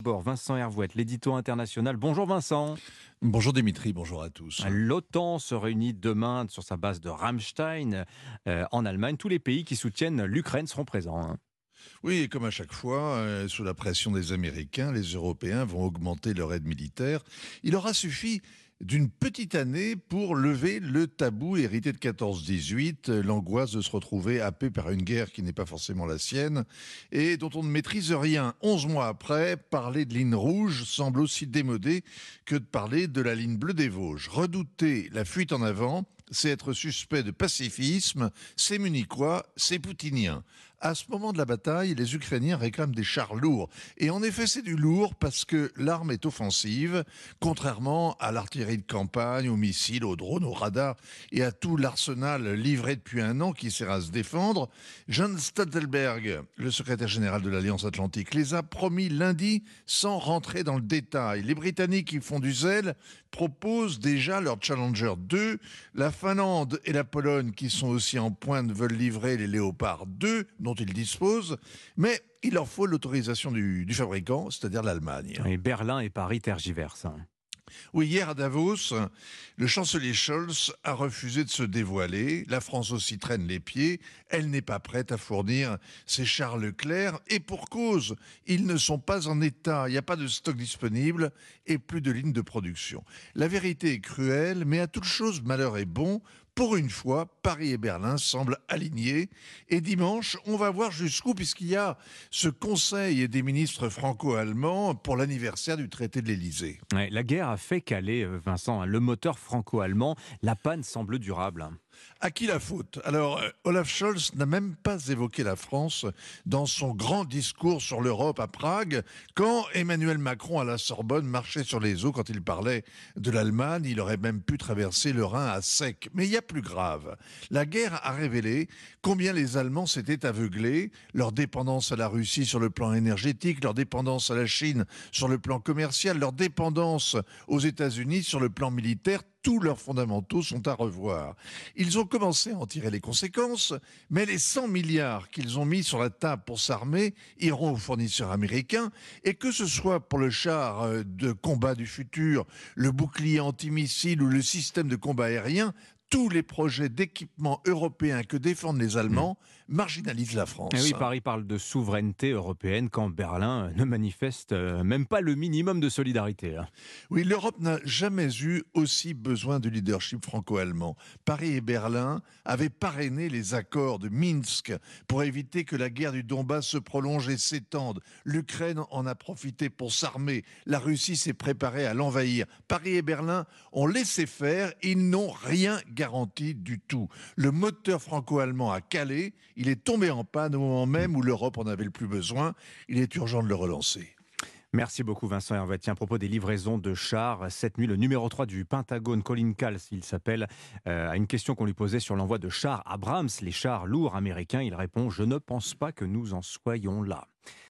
D'abord, Vincent Hervouette, l'édito international. Bonjour Vincent. Bonjour Dimitri, bonjour à tous. L'OTAN se réunit demain sur sa base de Ramstein euh, en Allemagne. Tous les pays qui soutiennent l'Ukraine seront présents. Hein. Oui, et comme à chaque fois, euh, sous la pression des Américains, les Européens vont augmenter leur aide militaire. Il aura suffi d'une petite année pour lever le tabou hérité de 14-18, euh, l'angoisse de se retrouver happé par une guerre qui n'est pas forcément la sienne et dont on ne maîtrise rien. Onze mois après, parler de ligne rouge semble aussi démodé que de parler de la ligne bleue des Vosges. Redouter la fuite en avant, c'est être suspect de pacifisme, c'est munichois, c'est poutinien. À ce moment de la bataille, les Ukrainiens réclament des chars lourds. Et en effet, c'est du lourd parce que l'arme est offensive, contrairement à l'artillerie de campagne, aux missiles, aux drones, aux radars et à tout l'arsenal livré depuis un an qui sert à se défendre. John Stoltenberg, le secrétaire général de l'Alliance Atlantique, les a promis lundi sans rentrer dans le détail. Les Britanniques qui font du zèle proposent déjà leur Challenger 2. La Finlande et la Pologne, qui sont aussi en pointe, veulent livrer les Léopard 2 dont ils disposent, mais il leur faut l'autorisation du, du, fabricant, c'est-à-dire l'Allemagne. Et Berlin et Paris tergiversent. Oui, hier à Davos, le chancelier Scholz a refusé de se dévoiler. La France aussi traîne les pieds. Elle n'est pas prête à fournir ses chars Leclerc. Et pour cause, ils ne sont pas en état. Il n'y a pas de stock disponible et plus de lignes de production. La vérité est cruelle, mais à toute chose, malheur est bon. Pour une fois, Paris et Berlin semblent alignés. Et dimanche, on va voir jusqu'où, puisqu'il y a ce conseil des ministres franco-allemands pour l'anniversaire du traité de l'Élysée. Ouais, la guerre a fait caler, euh, Vincent, hein, le moteur franco-allemand. La panne semble durable. À qui la faute? Alors, euh, Olaf Scholz n'a même pas évoqué la France dans son grand discours sur l'Europe à Prague, quand Emmanuel Macron à la Sorbonne marchait sur les eaux quand il parlait de l'Allemagne. Il aurait même pu traverser le Rhin à sec. Mais il y a plus grave. La guerre a révélé combien les Allemands s'étaient aveuglés, leur dépendance à la Russie sur le plan énergétique, leur dépendance à la Chine sur le plan commercial, leur dépendance aux États-Unis sur le plan militaire tous leurs fondamentaux sont à revoir. Ils ont commencé à en tirer les conséquences, mais les 100 milliards qu'ils ont mis sur la table pour s'armer iront aux fournisseurs américains, et que ce soit pour le char euh, de combat du futur, le bouclier antimissile ou le système de combat aérien, tous les projets d'équipement européens que défendent les Allemands mmh. marginalisent la France. Et oui, Paris parle de souveraineté européenne quand Berlin ne manifeste euh, même pas le minimum de solidarité. Hein. Oui, l'Europe n'a jamais eu aussi besoin du leadership franco-allemand. Paris et Berlin avaient parrainé les accords de Minsk pour éviter que la guerre du Donbass se prolonge et s'étende. L'Ukraine en a profité pour s'armer. La Russie s'est préparée à l'envahir. Paris et Berlin ont laissé faire. Ils n'ont rien gagné garantie du tout. Le moteur franco-allemand a calé, il est tombé en panne au moment même où l'Europe en avait le plus besoin. Il est urgent de le relancer. Merci beaucoup Vincent Hervé. à propos des livraisons de chars, cette nuit, le numéro 3 du Pentagone, Colin Kals, il s'appelle, euh, à une question qu'on lui posait sur l'envoi de chars Abrams, les chars lourds américains, il répond « Je ne pense pas que nous en soyons là ».